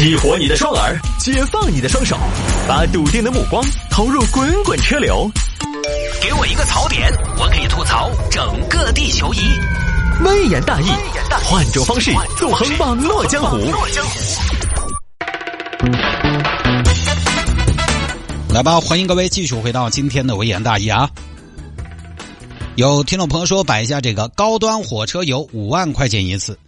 激活你的双耳，解放你的双手，把笃定的目光投入滚滚车流。给我一个槽点，我可以吐槽整个地球仪。微言大义，换种方式纵横网络江湖。来吧，欢迎各位继续回到今天的微言大义啊！有听众朋友说，摆一下这个高端火车游五万块钱一次。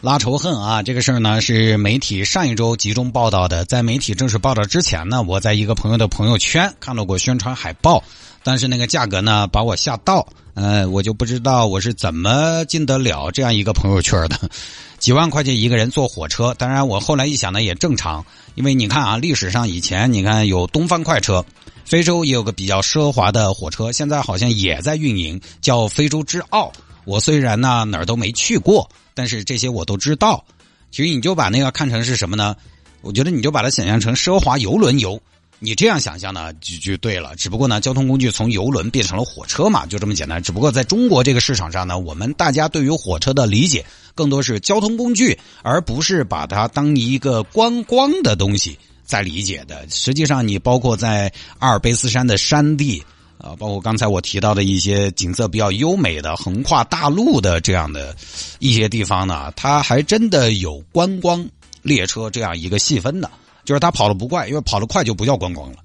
拉仇恨啊！这个事儿呢是媒体上一周集中报道的。在媒体正式报道之前呢，我在一个朋友的朋友圈看到过宣传海报，但是那个价格呢把我吓到。呃，我就不知道我是怎么进得了这样一个朋友圈的。几万块钱一个人坐火车，当然我后来一想呢也正常，因为你看啊，历史上以前你看有东方快车，非洲也有个比较奢华的火车，现在好像也在运营，叫非洲之奥。我虽然呢哪儿都没去过。但是这些我都知道，其实你就把那个看成是什么呢？我觉得你就把它想象成奢华游轮游，你这样想象呢就就对了。只不过呢，交通工具从游轮变成了火车嘛，就这么简单。只不过在中国这个市场上呢，我们大家对于火车的理解更多是交通工具，而不是把它当一个观光的东西在理解的。实际上，你包括在阿尔卑斯山的山地。啊，包括刚才我提到的一些景色比较优美的横跨大陆的这样的一些地方呢，它还真的有观光列车这样一个细分的，就是它跑的不快，因为跑得快就不叫观光了，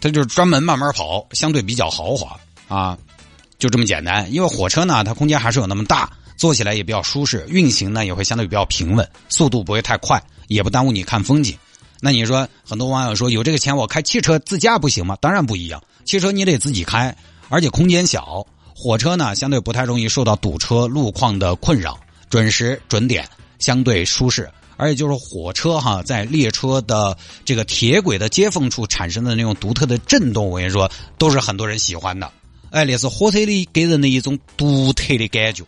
它就是专门慢慢跑，相对比较豪华啊，就这么简单。因为火车呢，它空间还是有那么大，坐起来也比较舒适，运行呢也会相对比较平稳，速度不会太快，也不耽误你看风景。那你说，很多网友说有这个钱我开汽车自驾不行吗？当然不一样，汽车你得自己开，而且空间小。火车呢，相对不太容易受到堵车路况的困扰，准时准点，相对舒适。而且就是火车哈，在列车的这个铁轨的接缝处产生的那种独特的震动，我跟你说，都是很多人喜欢的。哎，那是火车里给人的一种独特的感觉。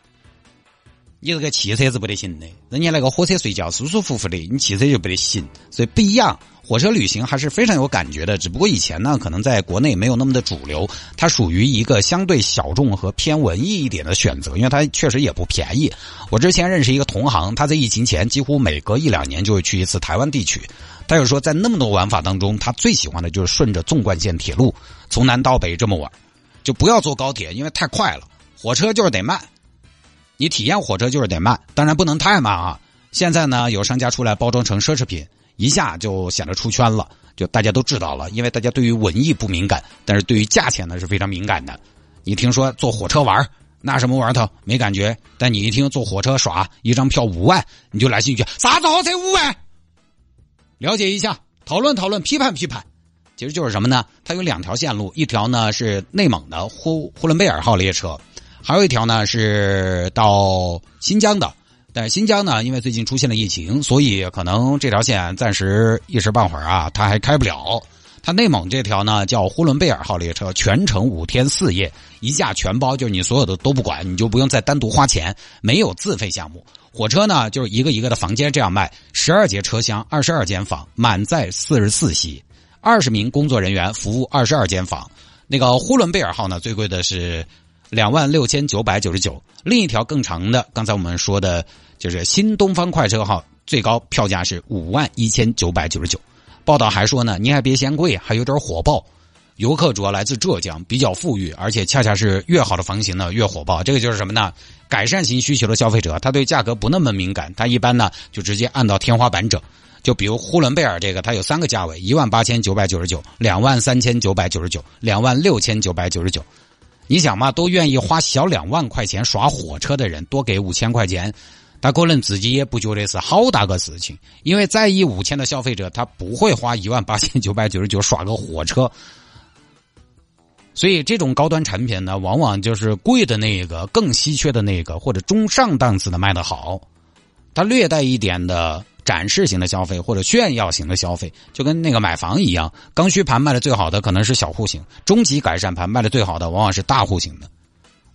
你这个汽车是不得行的，人家那个火车睡觉舒舒服服的，你汽车就不得行，所以不一样。火车旅行还是非常有感觉的，只不过以前呢，可能在国内没有那么的主流，它属于一个相对小众和偏文艺一点的选择，因为它确实也不便宜。我之前认识一个同行，他在疫情前几乎每隔一两年就会去一次台湾地区，他就说在那么多玩法当中，他最喜欢的就是顺着纵贯线铁路从南到北这么玩，就不要坐高铁，因为太快了，火车就是得慢。你体验火车就是得慢，当然不能太慢啊！现在呢，有商家出来包装成奢侈品，一下就显得出圈了，就大家都知道了。因为大家对于文艺不敏感，但是对于价钱呢是非常敏感的。你听说坐火车玩那什么玩头没感觉，但你一听坐火车耍一张票五万，你就来兴趣。啥子火车五万？了解一下，讨论讨论，批判批判。其实就是什么呢？它有两条线路，一条呢是内蒙的呼呼伦贝尔号列车。还有一条呢是到新疆的，但是新疆呢，因为最近出现了疫情，所以可能这条线暂时一时半会儿啊，它还开不了。它内蒙这条呢叫呼伦贝尔号列车，全程五天四夜，一价全包，就是你所有的都不管，你就不用再单独花钱，没有自费项目。火车呢就是一个一个的房间这样卖，十二节车厢，二十二间房，满载四十四席，二十名工作人员服务二十二间房。那个呼伦贝尔号呢，最贵的是。两万六千九百九十九，另一条更长的，刚才我们说的，就是新东方快车号，最高票价是五万一千九百九十九。报道还说呢，你还别嫌贵，还有点火爆。游客主要来自浙江，比较富裕，而且恰恰是越好的房型呢越火爆。这个就是什么呢？改善型需求的消费者，他对价格不那么敏感，他一般呢就直接按到天花板整。就比如呼伦贝尔这个，它有三个价位：一万八千九百九十九、两万三千九百九十九、两万六千九百九十九。你想嘛，都愿意花小两万块钱耍火车的人，多给五千块钱，他可能自己也不觉得是好大个事情。因为在意五千的消费者，他不会花一万八千九百九十九耍个火车。所以这种高端产品呢，往往就是贵的那个、更稀缺的那个，或者中上档次的卖的好，它略带一点的。展示型的消费或者炫耀型的消费，就跟那个买房一样，刚需盘卖的最好的可能是小户型，中级改善盘卖的最好的往往是大户型的。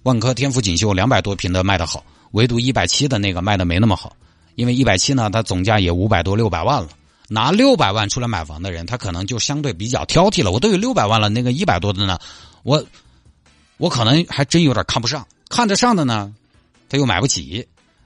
万科天府锦绣两百多平的卖的好，唯独一百七的那个卖的没那么好，因为一百七呢，它总价也五百多六百万了，拿六百万出来买房的人，他可能就相对比较挑剔了。我都有六百万了，那个一百多的呢，我我可能还真有点看不上，看得上的呢，他又买不起。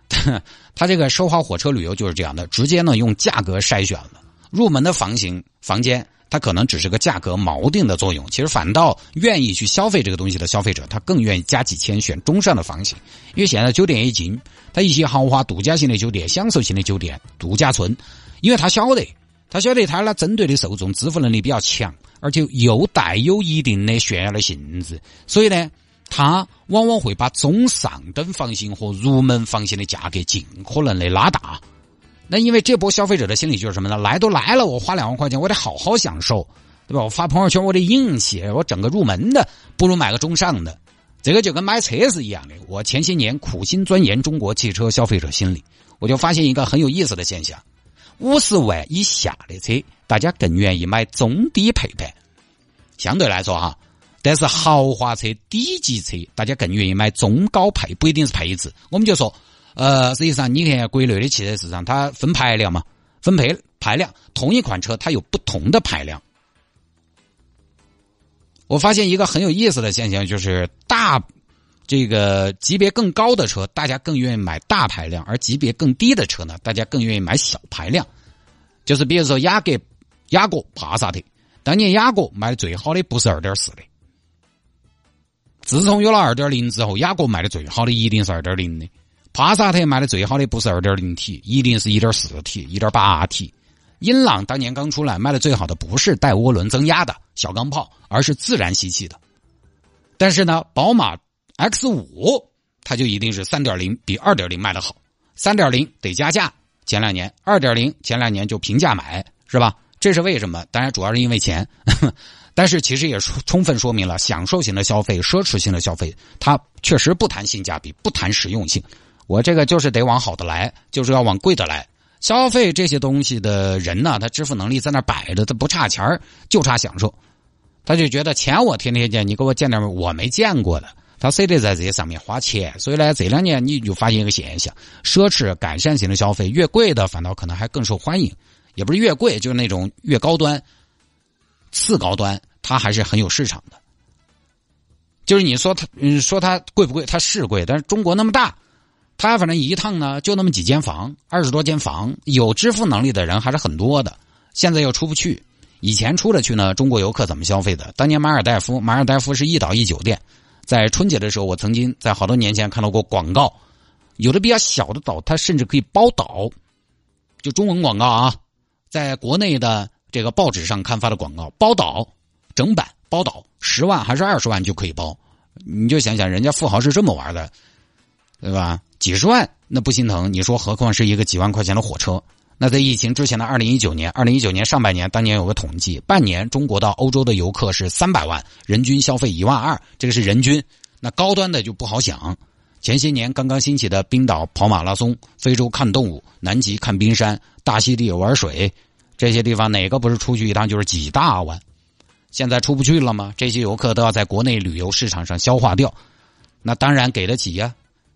他这个奢华火车旅游就是这样的，直接呢用价格筛选了入门的房型房间，它可能只是个价格锚定的作用，其实反倒愿意去消费这个东西的消费者，他更愿意加几千选中上的房型，因为现在酒店也近，他一些豪华度假型的酒店、享受型的酒店、度假村，因为他晓得，他晓得他那针对的受众支付能力比较强，而且又带有一定的炫耀的性质，所以呢。他往往会把中上等房型和入门房型的价格尽可能的拉大。那因为这波消费者的心理就是什么呢？来都来了，我花两万块钱，我得好好享受，对吧？我发朋友圈，我得硬气，我整个入门的不如买个中上的。这个就跟买车是一样的。我前些年苦心钻研中国汽车消费者心理，我就发现一个很有意思的现象：五十万以下的车，大家更愿意买中低配版。相对来说，哈。但是豪华车、低级车，大家更愿意买中高配，不一定是配置。我们就说，呃，实际上你看国内的汽车市场，它分排量嘛，分配排量，同一款车它有不同的排量。我发现一个很有意思的现象，就是大这个级别更高的车，大家更愿意买大排量；而级别更低的车呢，大家更愿意买小排量。就是比如说雅阁、雅阁、帕萨特，当年雅阁卖的最好的不是二点四的。自从有了二点零之后，雅阁卖的最好的一定是二点零的，帕萨特卖的最好的不是二点零 T，一定是一点四 T、一点八 T。英朗当年刚出来卖的最好的不是带涡轮增压的小钢炮，而是自然吸气的。但是呢，宝马 X 五它就一定是三点零比二点零卖的好，三点零得加价，前两年二点零前两年就平价买，是吧？这是为什么？当然主要是因为钱。但是其实也充分说明了，享受型的消费、奢侈型的消费，它确实不谈性价比，不谈实用性。我这个就是得往好的来，就是要往贵的来。消费这些东西的人呢，他支付能力在那摆着，他不差钱，就差享受。他就觉得钱我天天见，你给我见点我没见过的，他非得在这些上面花钱。所以呢，这两年你就发现一个现象：奢侈改善型的消费越贵的，反倒可能还更受欢迎。也不是越贵，就是那种越高端。次高端，它还是很有市场的。就是你说它，嗯，说它贵不贵？它是贵，但是中国那么大，它反正一趟呢就那么几间房，二十多间房，有支付能力的人还是很多的。现在又出不去，以前出得去呢，中国游客怎么消费的？当年马尔代夫，马尔代夫是一岛一酒店，在春节的时候，我曾经在好多年前看到过广告，有的比较小的岛，它甚至可以包岛，就中文广告啊，在国内的。这个报纸上刊发的广告，包岛，整版包岛，十万还是二十万就可以包？你就想想，人家富豪是这么玩的，对吧？几十万那不心疼，你说何况是一个几万块钱的火车？那在疫情之前的二零一九年，二零一九年上半年，当年有个统计，半年中国到欧洲的游客是三百万，人均消费一万二，这个是人均。那高端的就不好想。前些年刚刚兴起的冰岛跑马拉松，非洲看动物，南极看冰山，大溪地玩水。这些地方哪个不是出去一趟就是几大万？现在出不去了吗？这些游客都要在国内旅游市场上消化掉，那当然给得起呀。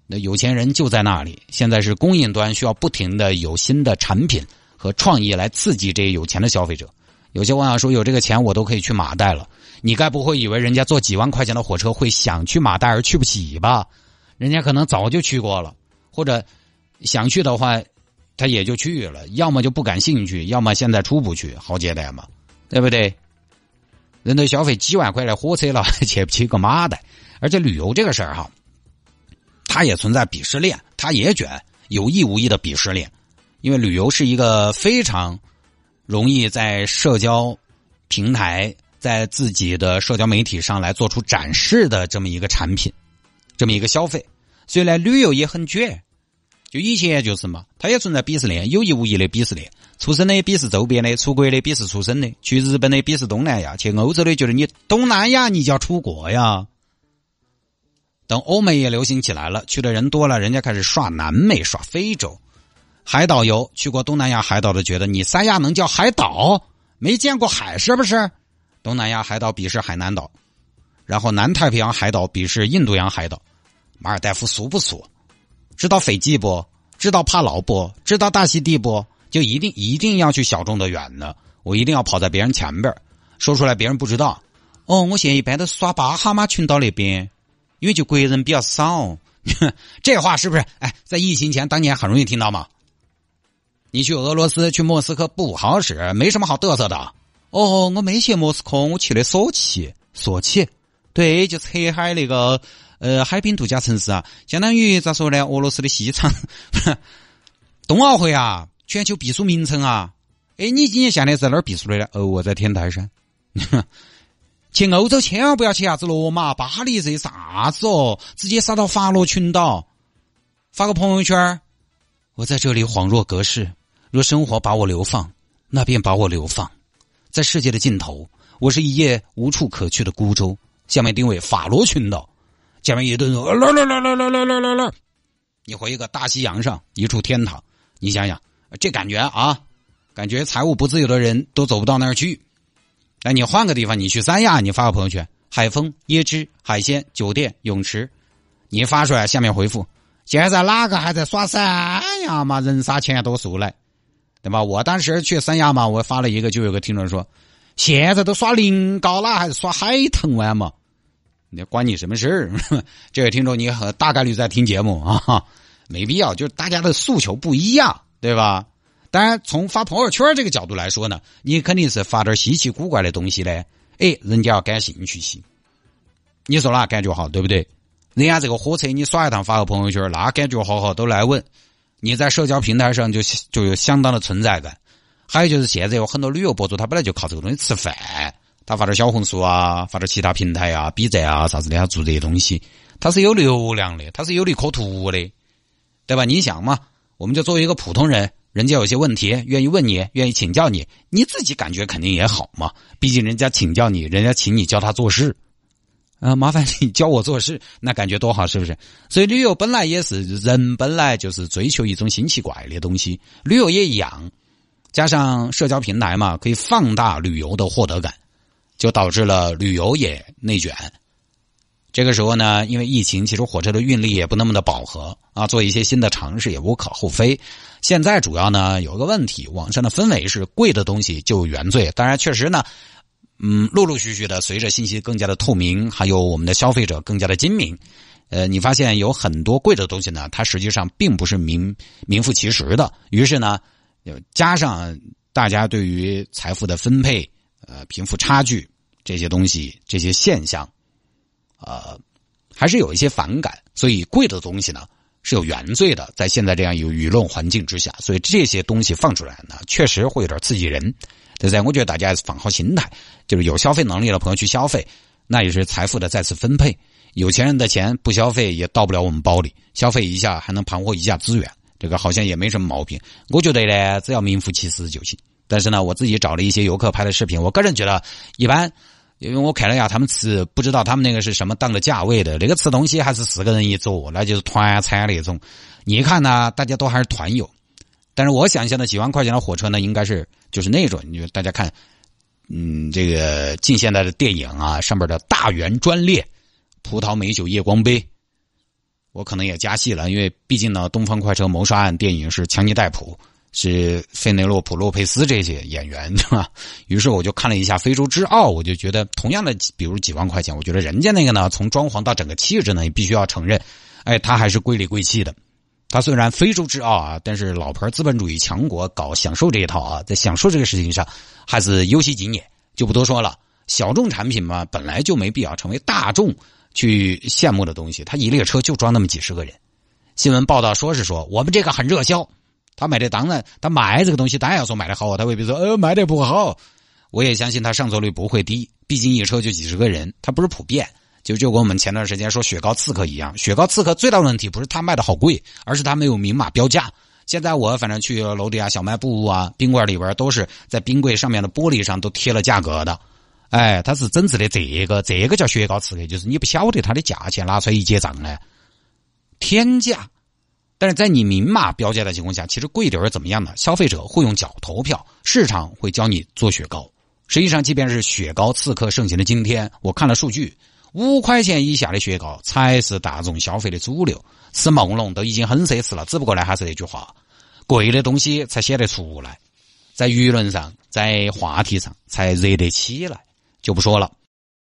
那有钱人就在那里。现在是供应端需要不停的有新的产品和创意来刺激这些有钱的消费者。有些网友说有这个钱我都可以去马代了，你该不会以为人家坐几万块钱的火车会想去马代而去不起吧？人家可能早就去过了，或者想去的话。他也就去了，要么就不感兴趣，要么现在出不去，好简单嘛，对不对？人都消费几万块的火车了，去不起个妈的？而且旅游这个事儿哈，它也存在鄙视链，它也卷，有意无意的鄙视链，因为旅游是一个非常容易在社交平台、在自己的社交媒体上来做出展示的这么一个产品，这么一个消费，所以呢，旅游也很卷。就以前就是嘛，它也存在鄙视链，有意无意的鄙视链。出生的鄙视周边的，出国的鄙视出生的，去日本的鄙视东南亚，去欧洲的觉得你东南亚你就要出国呀。等欧美也流行起来了，去的人多了，人家开始刷南美、刷非洲，海岛游。去过东南亚海岛的觉得你三亚能叫海岛？没见过海是不是？东南亚海岛鄙视海南岛，然后南太平洋海岛鄙视印度洋海岛。马尔代夫俗不俗？知道斐济不？知道帕劳不？知道大溪地不？就一定一定要去小众的远的，我一定要跑在别人前边儿说出来别人不知道。哦，我现在一般都耍巴哈马群岛那边，因为就国人比较少。这话是不是？哎，在疫情前，当年很容易听到嘛？你去俄罗斯，去莫斯科不好使，没什么好嘚瑟的。哦，我没去莫斯科，我去的索契。索契，对，就是黑海那个呃海滨度假城市啊，相当于咋说呢？俄罗斯的西昌。冬奥会啊，全球避暑名城啊。哎，你今年夏天在哪儿避暑的呢？哦，我在天台山。去欧洲千万不要去啥子罗马、巴黎这些啥子哦，直接杀到法罗群岛，发个朋友圈我在这里恍若隔世。若生活把我流放，那便把我流放，在世界的尽头，我是一叶无处可去的孤舟。下面定位法罗群岛，下面一顿啦啦啦啦啦啦啦啦啦，你回一个大西洋上一处天堂，你想想这感觉啊，感觉财务不自由的人都走不到那儿去。哎，你换个地方，你去三亚，你发个朋友圈，海风、椰汁、海鲜、酒店、泳池，你发出来，下面回复：现在哪个还在耍三亚嘛？人傻钱多数来。对吧？我当时去三亚嘛，我发了一个，就有个听众说：“现在都耍临高了，还是耍海豚湾嘛？”你关你什么事儿？这位听众，你很大概率在听节目啊，没必要，就是大家的诉求不一样，对吧？当然，从发朋友圈这个角度来说呢，你肯定是发点稀奇古怪的东西嘞，哎，人家要感兴趣些。你说哪感觉好，对不对？人家这个火车你耍一趟发个朋友圈，那感觉好好都来问。你在社交平台上就就有相当的存在感，还有就是现在有很多旅游博主，他本来就靠这个东西吃饭，他发点小红书啊，发点其他平台啊，B 站啊啥子的，他做这些东西，他是有流量的，他是有利可图的，对吧？你想嘛，我们就作为一个普通人，人家有些问题愿意问你，愿意请教你，你自己感觉肯定也好嘛，毕竟人家请教你，人家请你教他做事。啊，麻烦你教我做事，那感觉多好，是不是？所以旅游本来也是人本来就是追求一种新奇怪的东西，旅游也一样，加上社交平台嘛，可以放大旅游的获得感，就导致了旅游业内卷。这个时候呢，因为疫情，其实火车的运力也不那么的饱和啊，做一些新的尝试也无可厚非。现在主要呢有个问题，网上的氛围是贵的东西就原罪，当然确实呢。嗯，陆陆续续的，随着信息更加的透明，还有我们的消费者更加的精明，呃，你发现有很多贵的东西呢，它实际上并不是名名副其实的。于是呢，加上大家对于财富的分配、呃贫富差距这些东西、这些现象，呃，还是有一些反感。所以，贵的东西呢是有原罪的。在现在这样有舆论环境之下，所以这些东西放出来呢，确实会有点刺激人。对不对？我觉得大家还是放好心态，就是有消费能力的朋友去消费，那也是财富的再次分配。有钱人的钱不消费也到不了我们包里，消费一下还能盘活一下资源，这个好像也没什么毛病。我觉得呢，只要名副其实就行。但是呢，我自己找了一些游客拍的视频，我个人觉得一般，因为我看了一下他们吃，不知道他们那个是什么档的价位的，那个吃东西还是四个人一桌，那就是团餐那种。你一看呢，大家都还是团友。但是我想象的几万块钱的火车呢，应该是就是那种，你就大家看，嗯，这个近现代的电影啊，上面的大圆专列、葡萄美酒夜光杯，我可能也加戏了，因为毕竟呢，《东方快车谋杀案》电影是强尼戴普、是费内洛普洛佩斯这些演员，对吧？于是我就看了一下《非洲之傲》，我就觉得同样的，比如几万块钱，我觉得人家那个呢，从装潢到整个气质呢，也必须要承认，哎，他还是贵里贵气的。他虽然非洲之傲啊，但是老牌资本主义强国搞享受这一套啊，在享受这个事情上还是有些经验，就不多说了。小众产品嘛，本来就没必要成为大众去羡慕的东西。他一列车就装那么几十个人，新闻报道说是说我们这个很热销，他买的当然他卖这个东西当然要说卖的好，他未必说呃卖的不好。我也相信他上座率不会低，毕竟一车就几十个人，他不是普遍。就就跟我们前段时间说雪糕刺客一样，雪糕刺客最大的问题不是他卖的好贵，而是他没有明码标价。现在我反正去楼底下小卖部啊、宾馆里边，都是在冰柜上面的玻璃上都贴了价格的。哎，它是整治的这个，这个叫雪糕刺客，就是你不晓得它的价钱，拿出来一结账呢，天价。但是在你明码标价的情况下，其实贵点儿怎么样呢？消费者会用脚投票，市场会教你做雪糕。实际上，即便是雪糕刺客盛行的今天，我看了数据。五块钱以下的雪糕才是大众消费的主流，吃梦龙都已经很奢侈了。只不过呢，还是那句话，贵的东西才显得出来，在舆论上，在话题上才热得起来。就不说了。